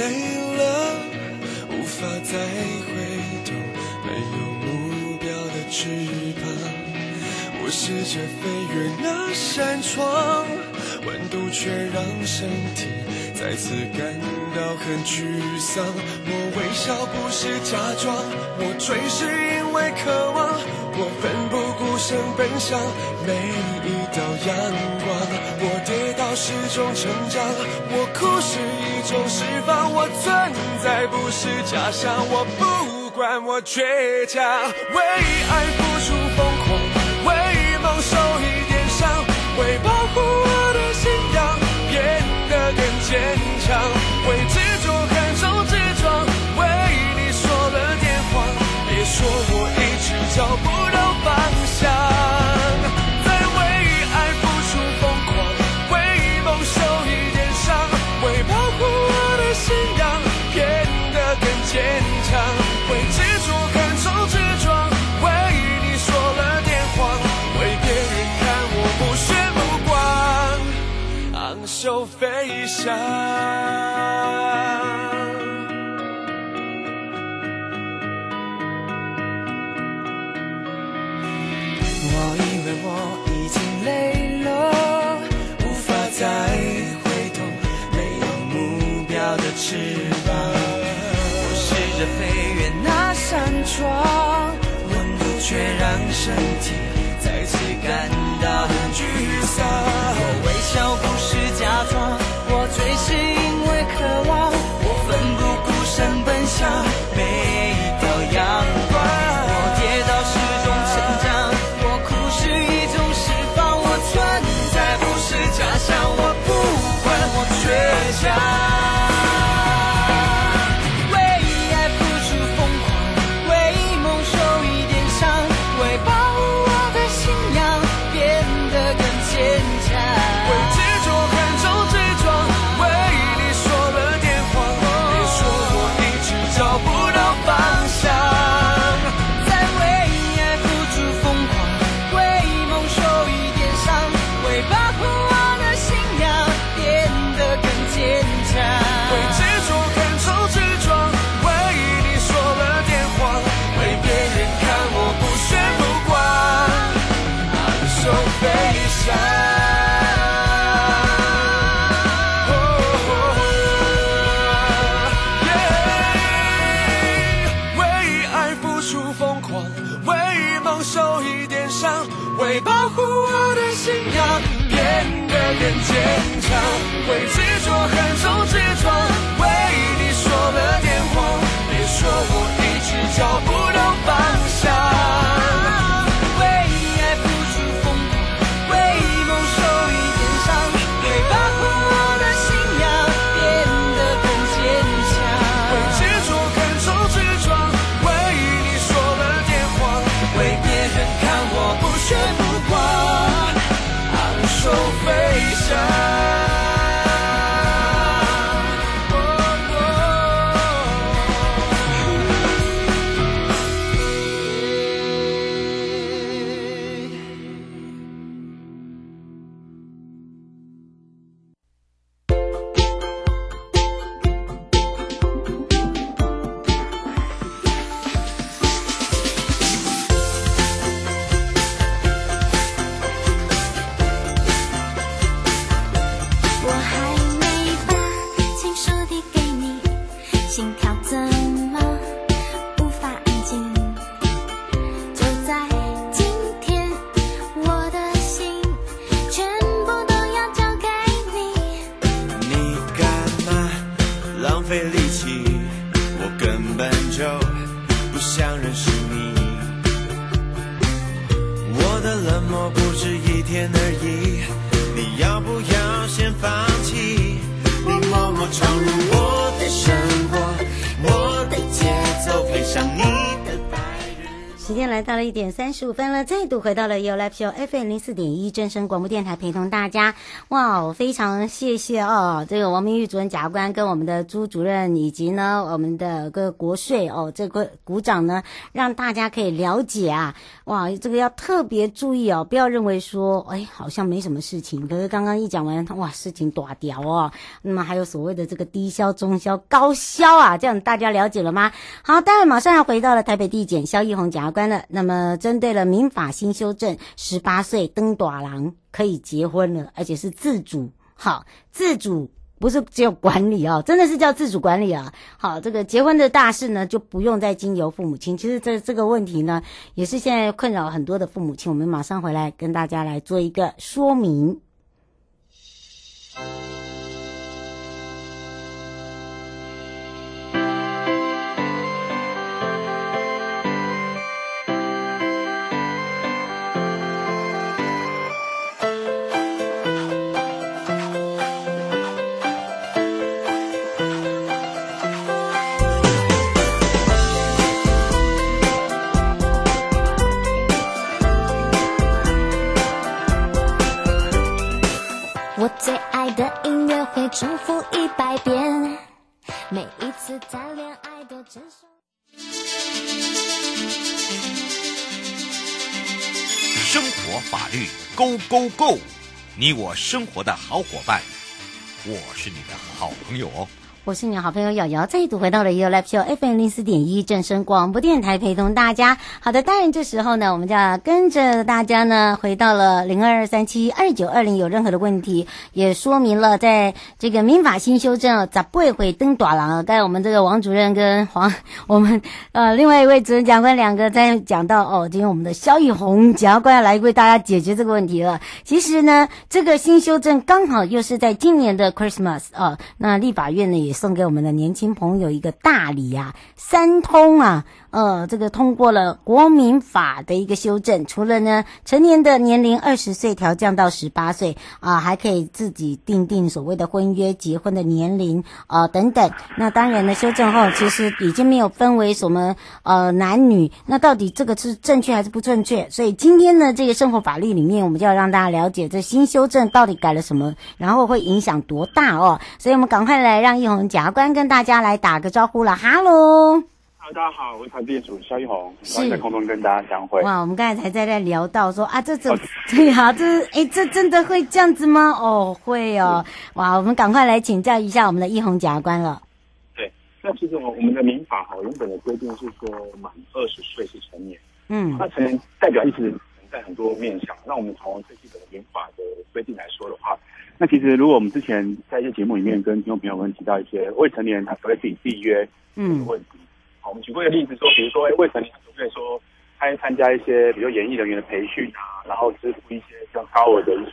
累了无法再回头没有目标的翅膀。我试着飞越那扇窗温度却让身体再次感到很沮丧。我微笑不是假装我追是因为渴望我奋不顾身奔向每一道阳光。我跌倒是种成长，我哭是一种释放。我存在不是假象，我不管我倔强，为爱付出疯狂，为梦受一点伤，为保护我的信仰变得更坚强，温度却让身体再次感会执着很重么不止一天而已？你要不要先放弃？你默默闯入我的生活，我的节奏配上你。时间来到了一点三十五分了，再度回到了 You Live Show FM 零四点一正声广播电台，陪同大家。哇，非常谢谢哦，这个王明玉主任检察官跟我们的朱主任以及呢我们的个国税哦，这个鼓掌呢，让大家可以了解啊。哇，这个要特别注意哦，不要认为说哎好像没什么事情，可是刚刚一讲完，哇，事情大条哦。那么还有所谓的这个低消、中消、高消啊，这样大家了解了吗？好，待会马上要回到了台北地检萧奕弘检察官那么，针对了民法新修正，十八岁登短郎可以结婚了，而且是自主。好，自主不是只有管理哦，真的是叫自主管理啊。好，这个结婚的大事呢，就不用再经由父母亲。其实这这个问题呢，也是现在困扰很多的父母亲。我们马上回来跟大家来做一个说明。重复一百遍，每一次谈恋爱都承受。生活法律 Go Go Go，你我生活的好伙伴，我是你的好朋友哦。我是你的好朋友瑶瑶，再度回到了 u l i v Show FM 零四点一正声广播电台，陪同大家。好的，当然这时候呢，我们就要跟着大家呢，回到了零二二三七二九二零。有任何的问题，也说明了在这个民法新修正咋不会回登短廊？刚才我们这个王主任跟黄，我们呃另外一位主任检察官两个在讲到哦，今天我们的萧玉红检察官要来为大家解决这个问题了。其实呢，这个新修正刚好又是在今年的 Christmas 啊，那立法院呢也。送给我们的年轻朋友一个大礼啊，三通啊。呃，这个通过了国民法的一个修正，除了呢成年的年龄二十岁调降到十八岁啊，还可以自己订定所谓的婚约结婚的年龄啊等等。那当然呢，修正后其实已经没有分为什么呃男女，那到底这个是正确还是不正确？所以今天呢，这个生活法律里面，我们就要让大家了解这新修正到底改了什么，然后会影响多大哦。所以我们赶快来让奕弘检察官跟大家来打个招呼了，哈喽。大家好，我是台地主萧奕弘，欢迎在空中跟大家相会。哇，我们刚才才在那聊到说啊，这怎对啊，这 哎，这真的会这样子吗？哦，会哦。哇，我们赶快来请教一下我们的一红检察官了。对，那其实我我们的民法哈原本的规定是说满二十岁是成年，嗯，那成年代表意思在很多面向。那我们从最基本的民法的规定来说的话，那其实如果我们之前在一些节目里面跟听众朋友们提到一些未成年他可以自己缔约嗯问题。嗯好，我们举过一个例子说，比如说，哎，未成年可不可以说参参加一些，比如演艺人员的培训啊，然后支付一些比较高额的一些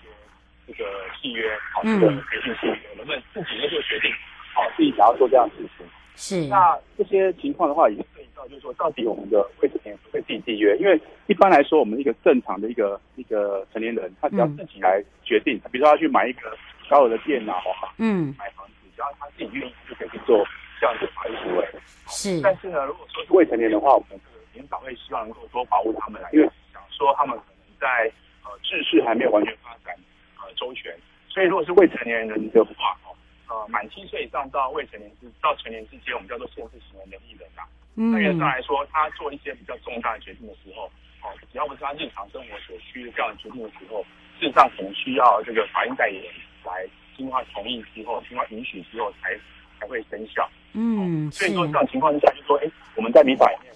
这个契约，好，这个培训契约，能不能自己来做决定？好，自己想要做这样的事情。是。那这些情况的话，也涉及到就是说，到底我们的未成年会不可以自己缔约？因为一般来说，我们一个正常的一个一个成年人，他只要自己来决定，比如说他去买一个高额的电脑啊，嗯，买房子，只要他自己愿意，就可以去做。这样子法律行为是，但是呢，如果说是未成年的话，我们这个民法会希望能够多保护他们，因为想说他们可能在呃知识还没有完全发展呃周全，所以如果是未成年人的话，哦呃满七岁以上到未成年之到成年之间，我们叫做限制行为能力人呐。那原则上来说，他做一些比较重大的决定的时候，哦，只要不是他日常生活所需的这样的决定的时候，事实上可能需要这个法院代理人来经过同意之后，经过允许之后才才会生效。嗯，所以说这种情况之下，就说，哎，我们在民法里面，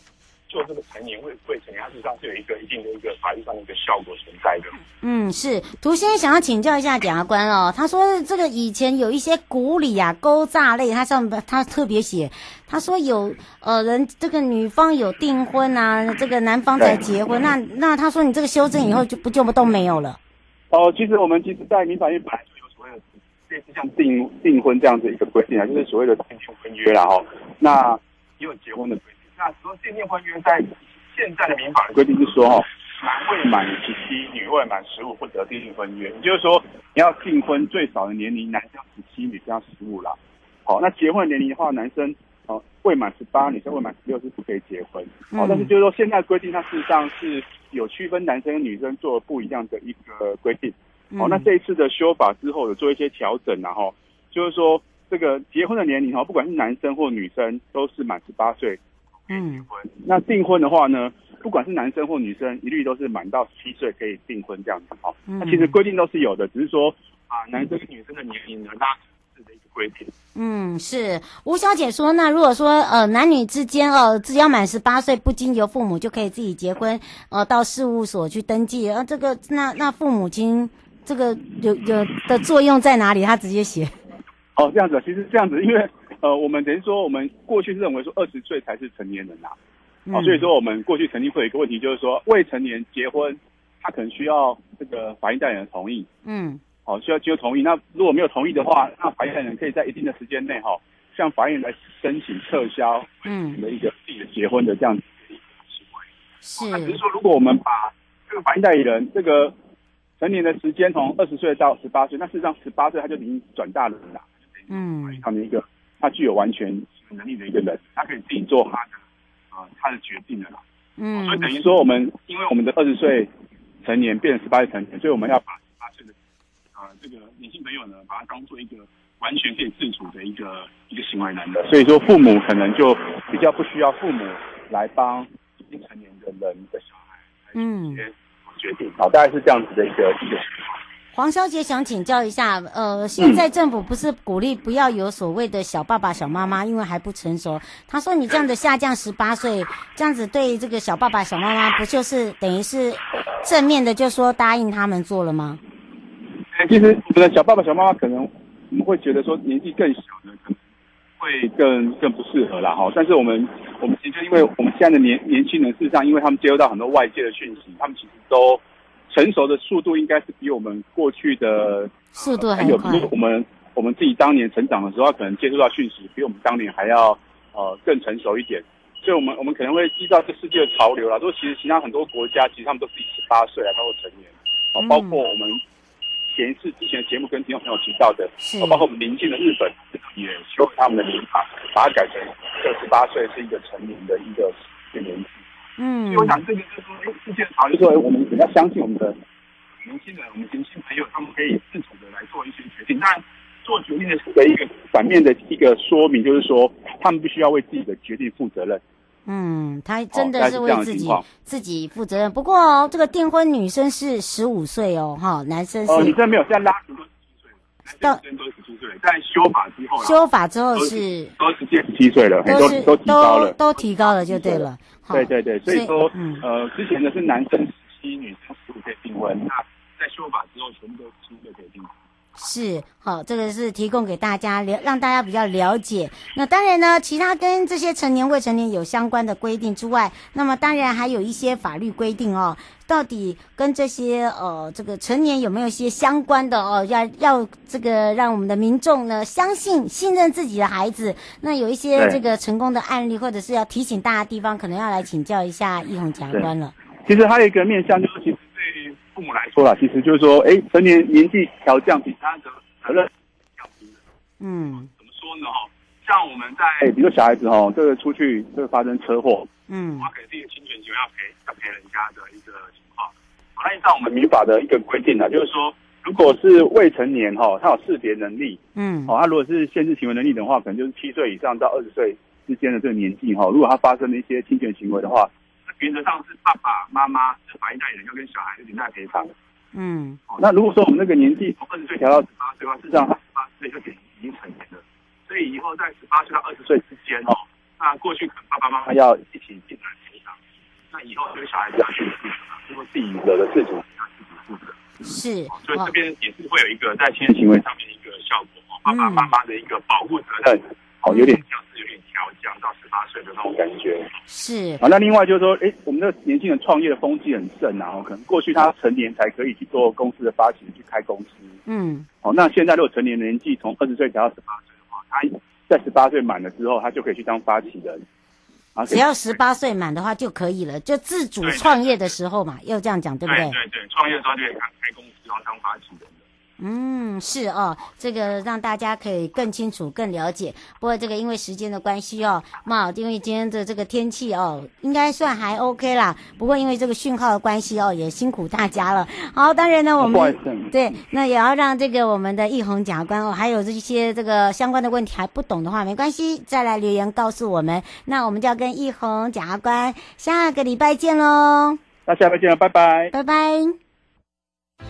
就这个成年未未成年，它实际上是有一个一定的一个法律上的一个效果存在的。嗯，是。涂先生想要请教一下检察官哦，他说这个以前有一些古礼啊、勾诈类，他上他特别写，他说有呃人这个女方有订婚啊，这个男方才结婚，那那他说你这个修正以后就不就不都没有了？哦，其实我们其实，在民法院本来就有所谓的。类似像订订婚这样子一个规定啊，就是所谓的订定婚约啦哈。那也有结婚的规定。那说订定婚约在现在的民法的规定是说哈，男未满十七，女未满十五不得订定婚约。也就是说，你要订婚最少的年龄，男生十七，女生十五啦。好，那结婚的年龄的话，男生哦，未满十八，女生未满十六是不可以结婚。哦，嗯但是就是说现在规定，它事实上是有区分男生跟女生做不一样的一个规定。哦，那这一次的修法之后有做一些调整，然后就是说这个结婚的年龄哈，不管是男生或女生都是满十八岁嗯婚。那订婚的话呢，不管是男生或女生，一律都是满到十七岁可以订婚这样子。好，嗯那其实规定都是有的，只是说啊，男生跟女生的年龄呢，大家是的一个规定。嗯，是吴小姐说，那如果说呃男女之间哦，只要满十八岁，不经由父母就可以自己结婚，呃，到事务所去登记，呃，这个那那父母亲这个有有的作用在哪里？他直接写，哦，这样子，其实这样子，因为呃，我们等于说，我们过去是认为说二十岁才是成年人呐、啊，哦，嗯所以说我们过去曾经会有一个问题，就是说未成年结婚，他可能需要这个法定代理人同意，嗯哦，需要经由同意。那如果没有同意的话，那法院代理人可以在一定的时间内哈、哦，向法院来申请撤销嗯的一个自己的结婚的这样子的一个行为。是那只是说，如果我们把这个法定代理人这个成年的时间从二十岁到十八岁，那事实上十八岁他就已经转大人了。嗯他的一个他具有完全能力的一个人，他可以自己做他的啊、呃、他的决定的啦。嗯所以等于说，我们因为我们的二十岁成年变成十八岁成年，所以我们要把十八岁的啊、呃、这个年轻朋友呢，把他当做一个完全可以自主的一个一个行为能力。所以说，父母可能就比较不需要父母来帮已经成年的人的小孩嗯。决定。好，大概是这样子的一个一个。黄小姐想请教一下，呃，现在政府不是鼓励不要有所谓的小爸爸、小妈妈，因为还不成熟。他说你这样的下降十八岁，这样子对这个小爸爸、小妈妈，不就是等于是正面的，就说答应他们做了吗？其实我们的小爸爸、小妈妈可能我们会觉得说年纪更小的可能会更更不适合啦哈。但是我们我们其实因为我们现在的年年轻人，事实上因为他们接收到很多外界的讯息，他们其实都。成熟的速度应该是比我们过去的速度还有，快。我们我们自己当年成长的时候，可能接触到讯息比我们当年还要呃更成熟一点。所以，我们我们可能会依照这世界的潮流啦。说其实其他很多国家，其实他们都是以十八岁啊包括成年，啊，包括我们前一次之前的节目跟听众朋友提到的，包括我们邻近的日本也修他们的民法，把它改成二十八岁是一个成年的一个一个年纪。嗯，所以我想这个就是说，哎，世界潮流，说我们比较相信我们的年轻人，我们年轻朋友，他们可以自主的来做一些决定。当然，做决定的的一个反面的一个说明，就是说，他们必须要为自己的决定负责任。嗯，他真的是为自己、哦、自己负责任。不过哦，这个订婚女生是十五岁哦，哈，男生是。哦，女生没有，现在拉都十七岁了，男生都是十七岁，在修法之后。修法之后是都直接十七岁了，都是都提高了，都提高了就对了。对对对，所以说，嗯、呃，之前的是男生十七，女生十五可以订婚，那在修法之后，全部都十七岁可以订婚。是，好，这个是提供给大家了，让大家比较了解。那当然呢，其他跟这些成年未成年有相关的规定之外，那么当然还有一些法律规定哦。到底跟这些呃这个成年有没有一些相关的哦？要要这个让我们的民众呢相信信任自己的孩子。那有一些这个成功的案例，或者是要提醒大家的地方，可能要来请教一下易宏检察官了。其实还有一个面向，就是说啦，其实就是说，哎，成年年纪调降，比他的责任要低了。嗯，怎么说呢？哈，像我们在，比如说小孩子哈，这个出去这个发生车祸，嗯，他肯定侵权行为，要赔要赔人家的一个情况。好，那按照我们民法的一个规定呢，就是说，如果是未成年哈，他有识别能力，嗯，哦，他如果是限制行为能力的话，可能就是七岁以上到二十岁之间的这个年纪哈，如果他发生了一些侵权行为的话。原则上是爸爸妈妈是法定代理人要跟小孩连带赔偿。嗯，好，那如果说我们那个年纪从二十岁调到十八岁的话，事实上他十八岁就已经成年了，所以以后在十八岁到二十岁之间哦，那过去可能爸爸妈妈要一起进来赔偿，那以后这个小孩子要去负责，如果自己惹的事情要自己负责。是，所以这边也是会有一个在侵权行为上面一个效果哦，爸爸妈妈的一个保护责任，哦，有点像是有点调降到十八岁的那种感觉。是啊，那另外就是说，哎，我们的年轻人创业的风气很盛啊，哦，可能过去他成年才可以去做公司的发起人，去开公司。嗯，哦，那现在如果成年年纪从二十岁调到十八岁的话，他在十八岁满了之后，他就可以去当发起人。啊，只要十八岁满的话就可以了，就自主创业的时候嘛，要这样讲，对不对？对对对，创业的时候就可以开开公司，然后当发起人的。嗯，是哦，这个让大家可以更清楚、更了解。不过这个因为时间的关系哦，嘛，因为今天的这个天气哦，应该算还 OK 啦。不过因为这个讯号的关系哦，也辛苦大家了。好，当然呢，我们对那也要让这个我们的奕弘检察官哦，还有这些这个相关的问题还不懂的话，没关系，再来留言告诉我们。那我们就要跟奕弘检察官下个礼拜见喽。那下个礼拜见了，拜拜，拜拜。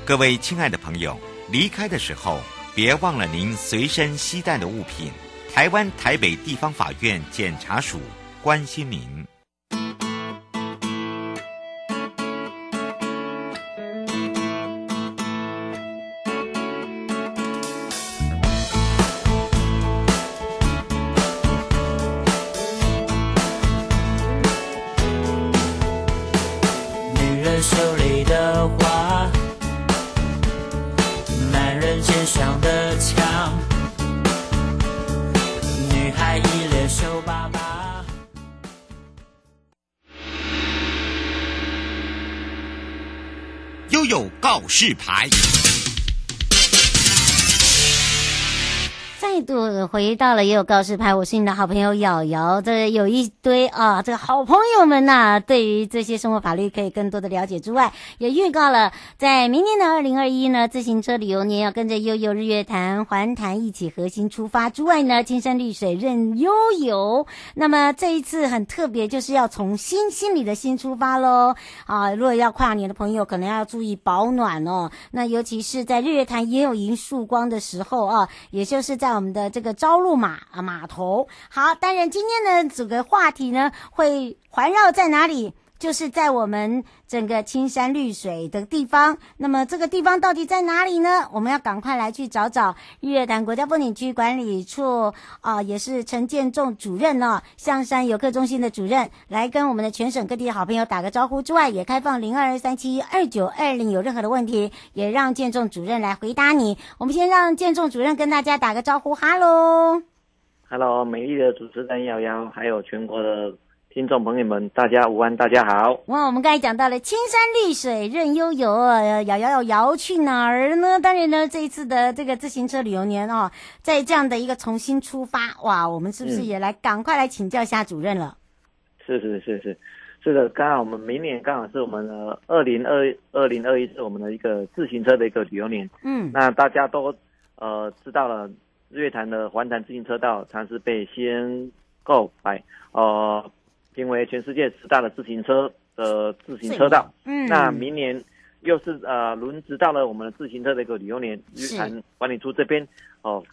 各位亲爱的朋友。离开的时候，别忘了您随身携带的物品。台湾台北地方法院检察署关心您。有告示牌。再度回到了也有告示牌，我是你的好朋友瑶瑶。这有一堆啊，这个好朋友们呐、对于这些生活法律可以更多的了解之外，也预告了在明年的二零二一呢，自行车旅游年要跟着悠悠日月潭环潭一起核心出发之外呢，青山绿水任悠游。那么这一次很特别，就是要从心心里的心出发喽啊！如果要跨年的朋友，可能要注意保暖哦。那尤其是在日月潭也有迎曙光的时候啊，也就是在。我我们的这个朝露马码头，好，当然今天的，这个话题呢会环绕在哪里？就是在我们整个青山绿水的地方。那么这个地方到底在哪里呢？我们要赶快来去找找日月潭国家风景区管理处啊，也是陈建仲主任、哦，象山游客中心的主任，来跟我们的全省各地的好朋友打个招呼之外，也开放零二二三七二九二零，有任何的问题，也让建仲主任来回答你。我们先让建仲主任跟大家打个招呼，哈喽，哈喽，美丽的主持人瑶瑶，还有全国的。听众朋友们，大家午安，大家好。哇，我们刚才讲到了青山绿水任悠游，瑶瑶要摇去哪儿呢？当然呢，这一次的这个自行车旅游年哦，在这样的一个重新出发，哇，我们是不是也来赶快来请教一下主任了？是是是是，是的，刚好我们明年刚好是我们的二零二二零二一是我们的一个自行车的一个旅游年。嗯，那大家都呃知道了，日月潭的环潭自行车道，它是被先购买呃。评为全世界十大的自行车的自行车道，嗯，那明年又是呃轮值到了我们的自行车的一个旅游年，日产管理处这边。哦，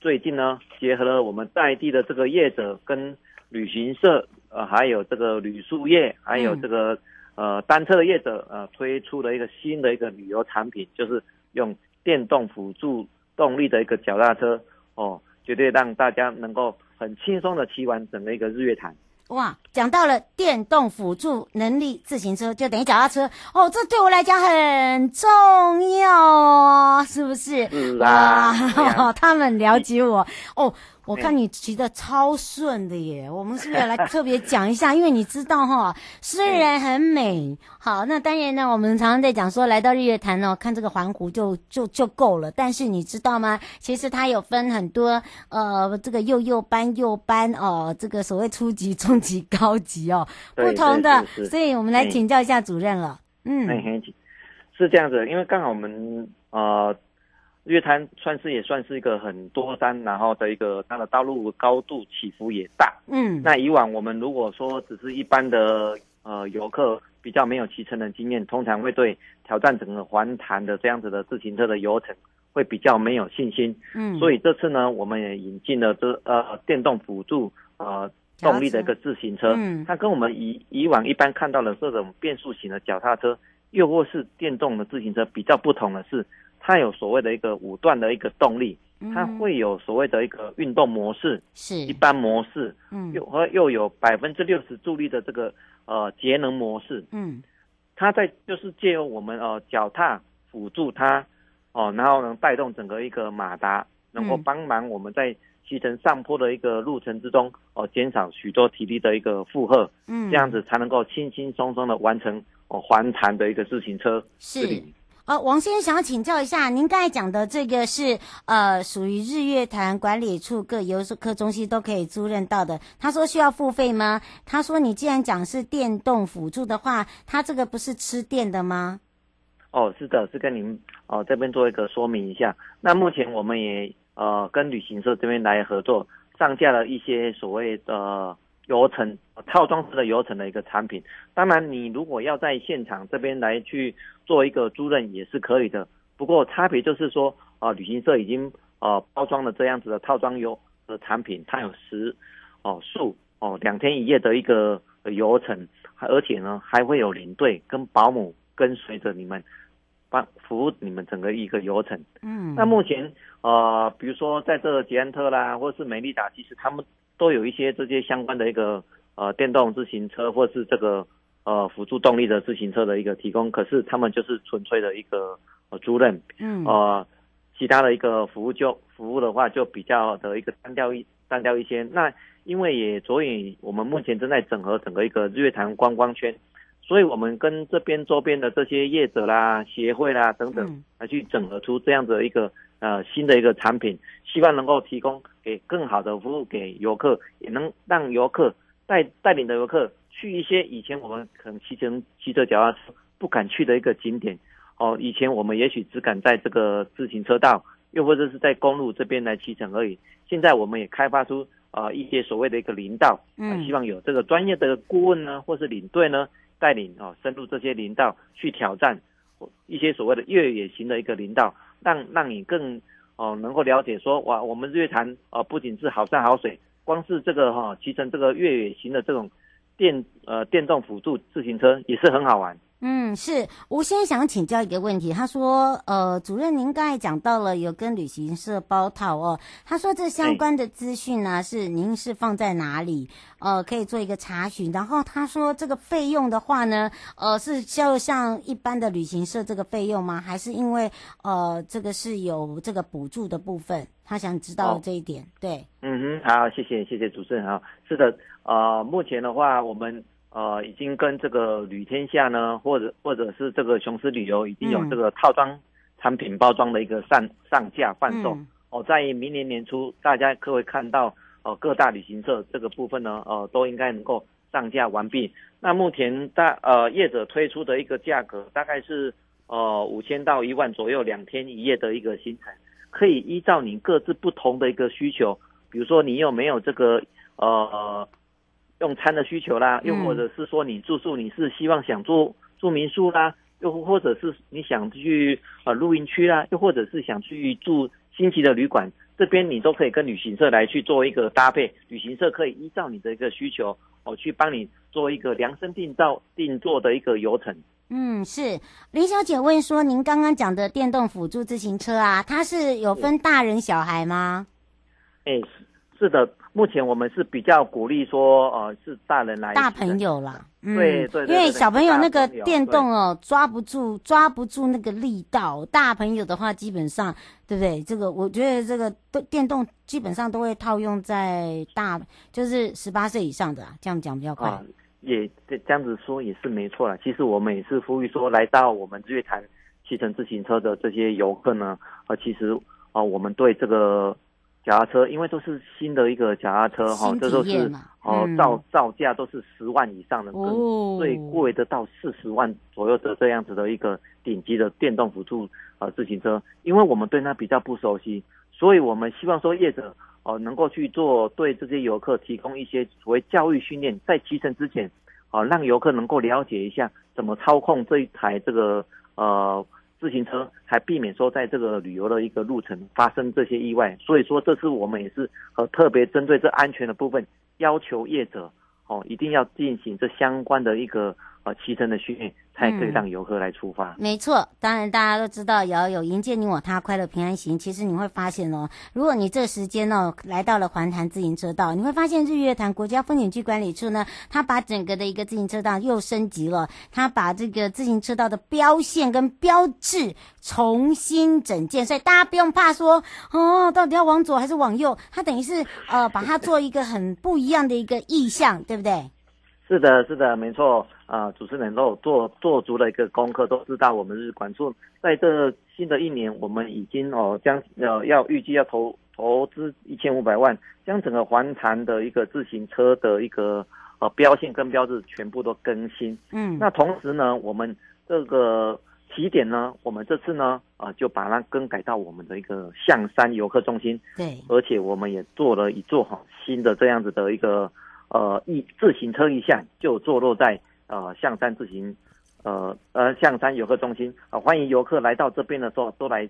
最近呢结合了我们在地的这个业者跟旅行社，呃，还有这个旅宿业，还有这个、嗯、呃单车的业者，呃，推出了一个新的一个旅游产品，就是用电动辅助动力的一个脚踏车，哦，绝对让大家能够很轻松的骑完整个一个日月潭。哇，讲到了电动辅助能力自行车，就等于脚踏车哦，这对我来讲很重要哦，是不是？是啊，哇，他们了解我哦。我看你骑的超顺的耶，我们是不是要来特别讲一下？因为你知道哈，虽然很美，好，那当然呢，我们常常在讲说，来到日月潭哦，看这个环湖就就就够了。但是你知道吗？其实它有分很多，呃，这个幼幼班、幼班哦，这个所谓初级、中级、高级哦，不同的。所以我们来请教一下主任了。嗯，是这样子，因为刚好我们呃。日月潭算是也算是一个很多山，然后的一个它的道路高度起伏也大。嗯，那以往我们如果说只是一般的呃游客比较没有骑乘的经验，通常会对挑战整个环潭的这样子的自行车的游程会比较没有信心。嗯，所以这次呢，我们也引进了这呃电动辅助呃动力的一个自行车。嗯，它跟我们以以往一般看到的这种变速型的脚踏车，又或是电动的自行车比较不同的是。它有所谓的一个五段的一个动力，它会有所谓的一个运动模式，是。一般模式，嗯，又和又有百分之六十助力的这个呃节能模式，嗯，它在就是借由我们呃脚踏辅助它，哦、呃，然后能带动整个一个马达，能够帮忙我们在骑乘上坡的一个路程之中，哦、呃，减少许多体力的一个负荷，嗯，这样子才能够轻轻松松的完成哦环潭的一个自行车是。呃，王先生想要请教一下，您刚才讲的这个是呃属于日月潭管理处各游客中心都可以租任到的。他说需要付费吗？他说你既然讲是电动辅助的话，他这个不是吃电的吗？哦，是的，是跟您哦这边做一个说明一下。那目前我们也呃跟旅行社这边来合作，上架了一些所谓的游程套装式的游程的一个产品。当然，你如果要在现场这边来去做一个租赁也是可以的。不过差别就是说，啊、呃，旅行社已经呃包装了这样子的套装游的产品，它有食哦宿哦两天一夜的一个游程，而且呢还会有领队跟保姆。跟随着你们，帮服务你们整个一个游程。嗯，那目前呃，比如说在这捷安特啦，或是美利达，其实他们都有一些这些相关的一个呃电动自行车，或是这个呃辅助动力的自行车的一个提供。可是他们就是纯粹的一个呃租赁。嗯，呃，其他的一个服务就服务的话就比较的一个单调一单调一些。那因为也所以我们目前正在整合整个一个日月潭观光圈。所以，我们跟这边周边的这些业者啦、协会啦等等，来去整合出这样的一个呃新的一个产品，希望能够提供给更好的服务给游客，也能让游客带带领的游客去一些以前我们可能骑乘骑着脚踏车不敢去的一个景点。哦，以前我们也许只敢在这个自行车道，又或者是在公路这边来骑乘而已。现在我们也开发出呃一些所谓的一个林道，嗯，希望有这个专业的顾问呢，或是领队呢。带领哦，深入这些林道去挑战一些所谓的越野型的一个林道，让让你更哦能够了解说哇，我们日月潭哦不仅是好山好水，光是这个哈骑乘这个越野型的这种电呃电动辅助自行车也是很好玩。嗯，是吴先想请教一个问题，他说，呃，主任您刚才讲到了有跟旅行社包套哦，他说这相关的资讯呢是您是放在哪里？呃，可以做一个查询。然后他说这个费用的话呢，呃，是就像一般的旅行社这个费用吗？还是因为呃这个是有这个补助的部分？他想知道这一点。哦、对，嗯哼，好，谢谢谢谢主持人啊，是的，呃，目前的话我们。呃，已经跟这个旅天下呢，或者或者是这个雄狮旅游，已经有这个套装产品包装的一个上上架贩售。哦，在明年年初，大家可会看到，呃，各大旅行社这个部分呢，呃，都应该能够上架完毕。那目前大呃业者推出的一个价格，大概是呃五千到一万左右，两天一夜的一个行程，可以依照你各自不同的一个需求，比如说你有没有这个呃。用餐的需求啦，又或者是说你住宿，你是希望想住住民宿啦，又或者是你想去呃露营区啦，又或者是想去住星级的旅馆，这边你都可以跟旅行社来去做一个搭配，旅行社可以依照你的一个需求，哦，去帮你做一个量身定造定做的一个游程。嗯，是林小姐问说，您刚刚讲的电动辅助自行车啊，它是有分大人小孩吗？哎，是的。目前我们是比较鼓励说，呃，是大人来大朋友啦，嗯，对对，因为小朋友那个电动哦，抓不住抓不住那个力道，大朋友的话基本上，对不对？这个我觉得这个都电动基本上都会套用在大，就是十八岁以上的，这样讲比较快。啊，也这这样子说也是没错啦。其实我们也是呼吁说，来到我们日月潭骑乘自行车的这些游客呢，呃，其实啊，我们对这个。脚踏车，因为都是新的一个脚踏车哈，这都是哦造造价都是十万以上的，跟最贵的到四十万左右的这样子的一个顶级的电动辅助呃自行车。因为我们对它比较不熟悉，所以我们希望说业者哦能够去做对这些游客提供一些所谓教育训练，在骑乘之前，哦让游客能够了解一下怎么操控这一台这个呃。自行车还避免说在这个旅游的一个路程发生这些意外，所以说这次我们也是和特别针对这安全的部分，要求业者哦一定要进行这相关的一个呃骑乘的训练。才可以让游客来出发。嗯、没错，当然大家都知道，要有迎接你我他，快乐平安行。其实你会发现哦，如果你这时间哦来到了环潭自行车道，你会发现日月潭国家风景区管理处呢，它把整个的一个自行车道又升级了，它把这个自行车道的标线跟标志重新整建，所以大家不用怕说哦，到底要往左还是往右，它等于是呃把它做一个很不一样的一个意象，对不对？是的，是的，没错。啊，主持人都有做做足了一个功课，都知道我们日管处在这新的一年，我们已经哦将呃要预计要投投资一千五百万，将整个环潭的一个自行车的一个呃标线跟标志全部都更新。嗯，那同时呢，我们这个起点呢，我们这次呢啊、呃、就把它更改到我们的一个象山游客中心。对，而且我们也做了一座哈新的这样子的一个呃一自行车意象，就坐落在。呃，象山自行，呃呃，象山游客中心啊、呃，欢迎游客来到这边的时候，都来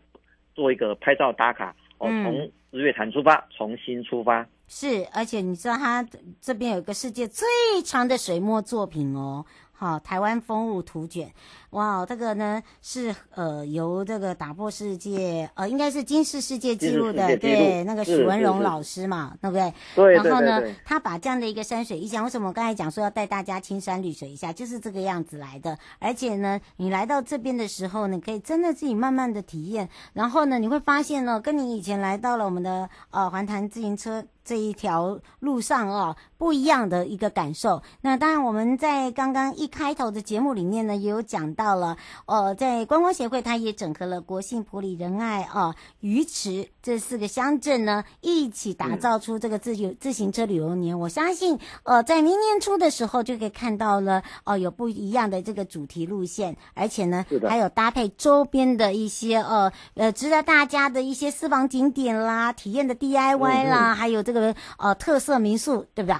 做一个拍照打卡。哦、呃，从日月潭出发，重新出发。是，而且你知道，它这边有一个世界最长的水墨作品哦。好，台湾风物图卷，哇，这个呢是呃由这个打破世界呃应该是金氏世界纪录的，对，那个许文荣老师嘛，对不对？对。然后呢，他把这样的一个山水意象，为什么我刚才讲说要带大家青山绿水一下，就是这个样子来的。而且呢，你来到这边的时候呢，可以真的自己慢慢的体验，然后呢，你会发现呢，跟你以前来到了我们的呃环潭自行车。这一条路上啊，不一样的一个感受。那当然，我们在刚刚一开头的节目里面呢，也有讲到了，呃，在观光协会，它也整合了国信、普里、仁爱啊、鱼池这四个乡镇呢，一起打造出这个自由自行车旅游年。我相信，呃，在明年初的时候就可以看到了，哦、呃，有不一样的这个主题路线，而且呢，还有搭配周边的一些呃呃值得大家的一些私房景点啦、体验的 DIY 啦，嗯嗯还有这个。呃，特色民宿对不对？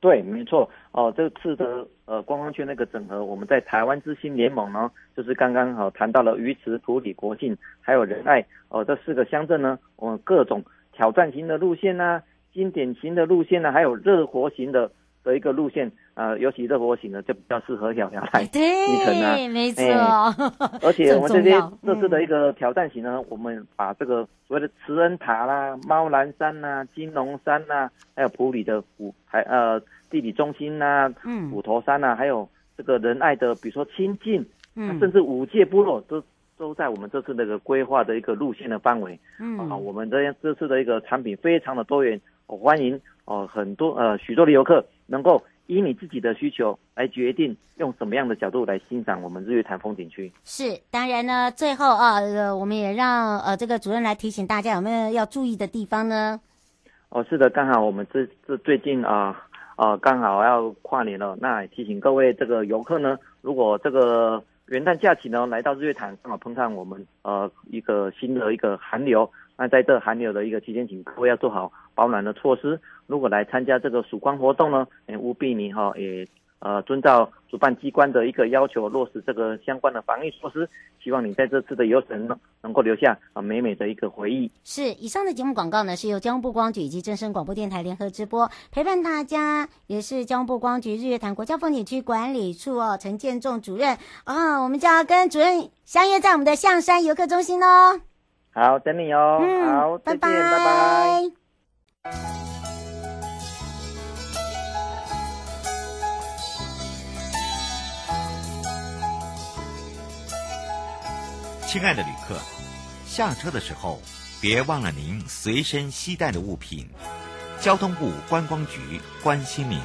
对，没错。哦，这次的呃观光圈那个整合，我们在台湾之星联盟呢，就是刚刚好谈到了鱼池、埔里、国姓，还有仁爱，哦、这四个乡镇呢，我们各种挑战型的路线呢，经典型的路线呢，还有热活型的。的一个路线，呃，尤其热火型的就比较适合小孩来骑乘啊，没错。而且我们这些这次的一个挑战型呢，我们把这个所谓的慈恩塔啦、猫兰山呐、啊、金龙山呐、啊，还有普里的虎还呃地理中心呐、啊，嗯，虎头山呐、啊，还有这个仁爱的，比如说亲近，嗯，甚至五界部落都都在我们这次那个规划的一个路线的范围。嗯，啊，我们这这次的一个产品非常的多元，我欢迎哦、呃、很多呃许多的游客。能够以你自己的需求来决定用什么样的角度来欣赏我们日月潭风景区。是，当然呢，最后啊，呃，我们也让呃这个主任来提醒大家有没有要注意的地方呢？哦，是的，刚好我们这这最近啊啊刚好要跨年了，那也提醒各位这个游客呢，如果这个元旦假期呢来到日月潭，刚好碰上我们呃一个新的一个寒流。那在这寒流的一个期间，请各位要做好保暖的措施。如果来参加这个曙光活动呢，也，务必你哈也呃遵照主办机关的一个要求，落实这个相关的防疫措施。希望你在这次的游程呢，能够留下啊美美的一个回忆。是，以上的节目广告呢，是由交通部光局以及正声广播电台联合直播，陪伴大家也是交通部光局日月潭国家风景区管理处哦，陈建仲主任啊，我们就要跟主任相约在我们的象山游客中心哦。好，等你哦。嗯，好，拜拜，拜拜。亲爱的旅客，下车的时候别忘了您随身携带的物品。交通部观光局关心您。